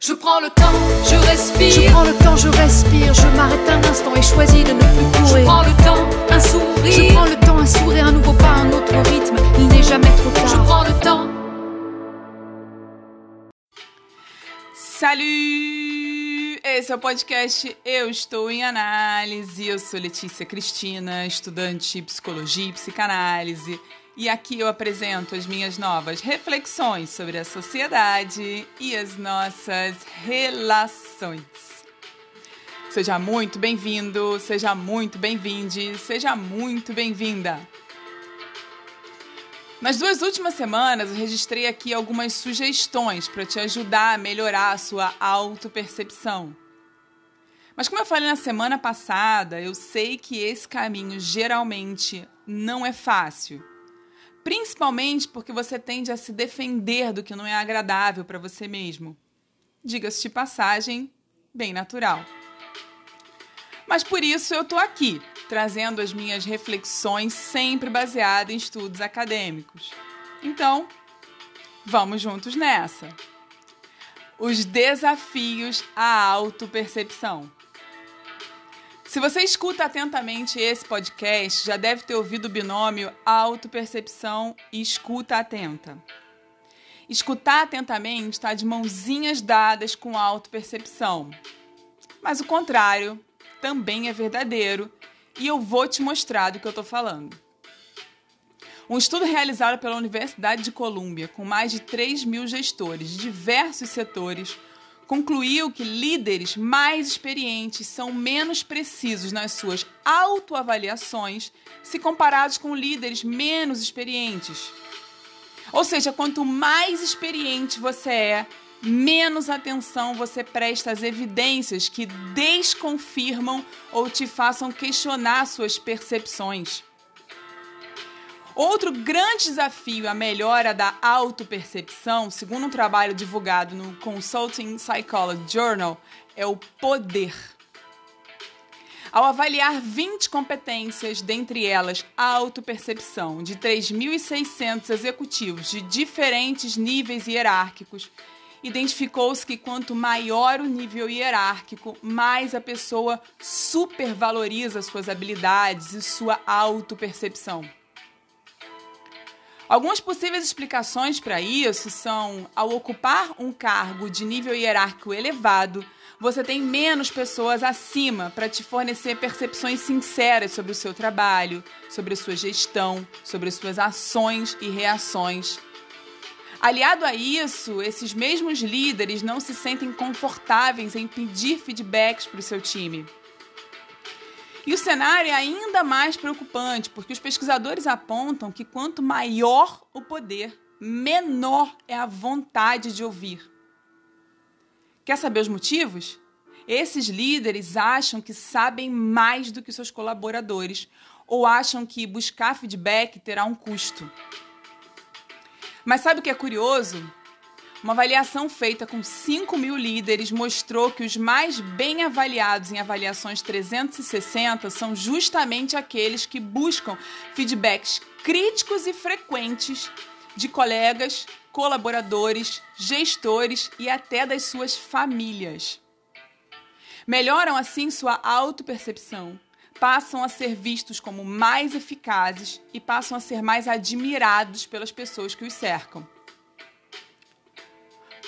Je prends le temps, je respire. Je prends le temps, je respire, je m'arrête un instant et choisis de ne plus Je courir. prends le temps, un sourire. Je prends le temps, un sourire, un nouveau pas, un autre rythme. Il n'est jamais trop Je tard. prends le temps. Salut! Esse é o podcast Eu Estou em Análise. Eu sou Letícia Cristina, estudante de psicologia e psicanálise. E aqui eu apresento as minhas novas reflexões sobre a sociedade e as nossas relações. Seja muito bem-vindo, seja muito bem-vinde, seja muito bem-vinda. Nas duas últimas semanas, eu registrei aqui algumas sugestões para te ajudar a melhorar a sua autopercepção. Mas como eu falei na semana passada, eu sei que esse caminho geralmente não é fácil. Principalmente porque você tende a se defender do que não é agradável para você mesmo. Diga-se de passagem, bem natural. Mas por isso eu tô aqui, trazendo as minhas reflexões sempre baseadas em estudos acadêmicos. Então, vamos juntos nessa. Os desafios à autopercepção. Se você escuta atentamente esse podcast, já deve ter ouvido o binômio autopercepção e escuta atenta. Escutar atentamente está de mãozinhas dadas com autopercepção. Mas o contrário também é verdadeiro e eu vou te mostrar do que eu estou falando. Um estudo realizado pela Universidade de Colômbia com mais de 3 mil gestores de diversos setores concluiu que líderes mais experientes são menos precisos nas suas autoavaliações se comparados com líderes menos experientes. Ou seja, quanto mais experiente você é, menos atenção você presta às evidências que desconfirmam ou te façam questionar suas percepções. Outro grande desafio à melhora da autopercepção, segundo um trabalho divulgado no Consulting Psychology Journal, é o poder. Ao avaliar 20 competências, dentre elas a autopercepção, de 3.600 executivos de diferentes níveis hierárquicos, identificou-se que quanto maior o nível hierárquico, mais a pessoa supervaloriza suas habilidades e sua autopercepção. Algumas possíveis explicações para isso são: ao ocupar um cargo de nível hierárquico elevado, você tem menos pessoas acima para te fornecer percepções sinceras sobre o seu trabalho, sobre a sua gestão, sobre as suas ações e reações. Aliado a isso, esses mesmos líderes não se sentem confortáveis em pedir feedbacks para o seu time. E o cenário é ainda mais preocupante, porque os pesquisadores apontam que quanto maior o poder, menor é a vontade de ouvir. Quer saber os motivos? Esses líderes acham que sabem mais do que seus colaboradores ou acham que buscar feedback terá um custo. Mas sabe o que é curioso? Uma avaliação feita com 5 mil líderes mostrou que os mais bem avaliados em avaliações 360 são justamente aqueles que buscam feedbacks críticos e frequentes de colegas, colaboradores, gestores e até das suas famílias. Melhoram assim sua autopercepção, passam a ser vistos como mais eficazes e passam a ser mais admirados pelas pessoas que os cercam.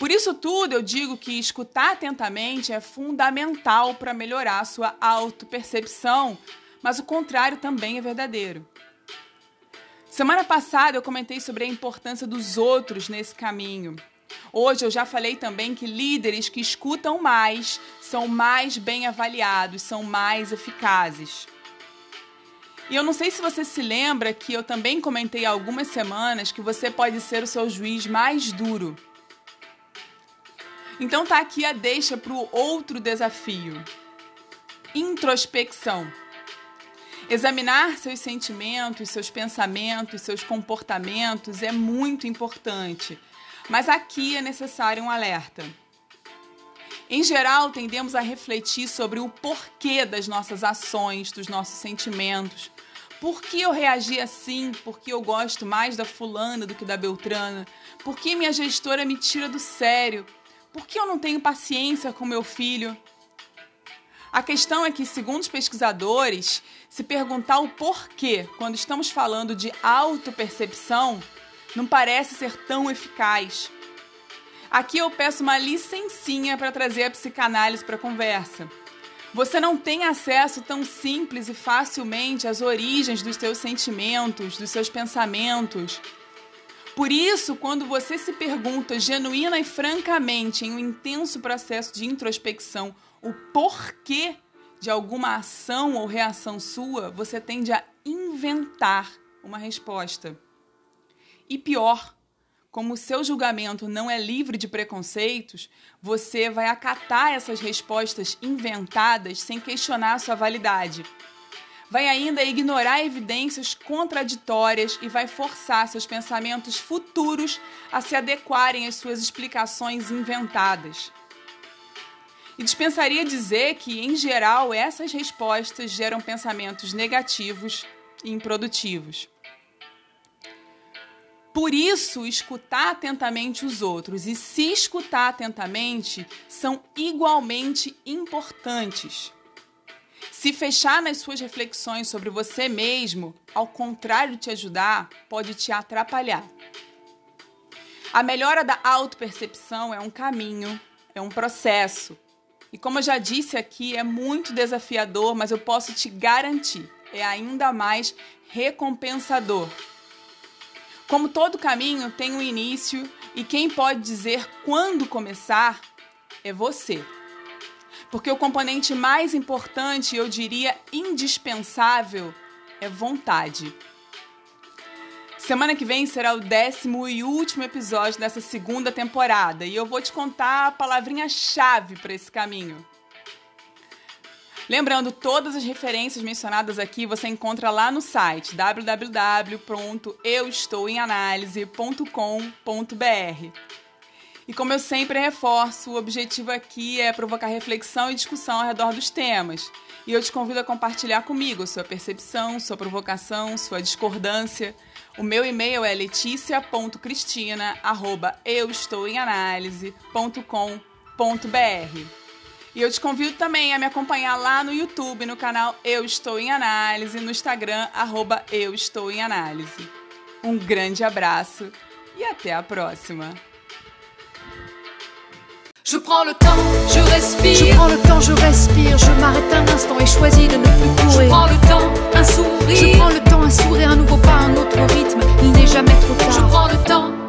Por isso tudo, eu digo que escutar atentamente é fundamental para melhorar a sua autopercepção, mas o contrário também é verdadeiro. Semana passada eu comentei sobre a importância dos outros nesse caminho. Hoje eu já falei também que líderes que escutam mais são mais bem avaliados, são mais eficazes. E eu não sei se você se lembra que eu também comentei há algumas semanas que você pode ser o seu juiz mais duro. Então tá aqui a deixa para o outro desafio: introspecção. Examinar seus sentimentos, seus pensamentos, seus comportamentos é muito importante, mas aqui é necessário um alerta. Em geral, tendemos a refletir sobre o porquê das nossas ações, dos nossos sentimentos. Por que eu reagi assim? Por que eu gosto mais da fulana do que da Beltrana? Por que minha gestora me tira do sério? Por que eu não tenho paciência com meu filho? A questão é que, segundo os pesquisadores, se perguntar o porquê quando estamos falando de autopercepção, não parece ser tão eficaz. Aqui eu peço uma licencinha para trazer a psicanálise para a conversa. Você não tem acesso tão simples e facilmente às origens dos seus sentimentos, dos seus pensamentos. Por isso, quando você se pergunta genuína e francamente em um intenso processo de introspecção o porquê de alguma ação ou reação sua, você tende a inventar uma resposta. E pior, como o seu julgamento não é livre de preconceitos, você vai acatar essas respostas inventadas sem questionar sua validade. Vai ainda ignorar evidências contraditórias e vai forçar seus pensamentos futuros a se adequarem às suas explicações inventadas. E dispensaria dizer que, em geral, essas respostas geram pensamentos negativos e improdutivos. Por isso, escutar atentamente os outros e se escutar atentamente são igualmente importantes. Se fechar nas suas reflexões sobre você mesmo, ao contrário de te ajudar, pode te atrapalhar. A melhora da autopercepção é um caminho, é um processo, e como eu já disse aqui, é muito desafiador, mas eu posso te garantir, é ainda mais recompensador. Como todo caminho tem um início e quem pode dizer quando começar é você. Porque o componente mais importante, eu diria indispensável, é vontade. Semana que vem será o décimo e último episódio dessa segunda temporada e eu vou te contar a palavrinha-chave para esse caminho. Lembrando, todas as referências mencionadas aqui você encontra lá no site www.euestouemanalise.com.br. E como eu sempre reforço, o objetivo aqui é provocar reflexão e discussão ao redor dos temas. E eu te convido a compartilhar comigo sua percepção, sua provocação, sua discordância o meu e-mail é leticia.cristina@euestouemanalise.com.br. E eu te convido também a me acompanhar lá no YouTube, no canal Eu Estou em Análise, no Instagram, arroba Eu Estou em Análise. Um grande abraço e até a próxima! Je prends le temps, je respire. Je prends le temps, je respire, je m'arrête un instant et choisis de ne plus courir. Je prends le temps, un sourire. Je prends le temps, un sourire, un nouveau pas, un autre rythme, il n'est jamais trop tard. Je prends le temps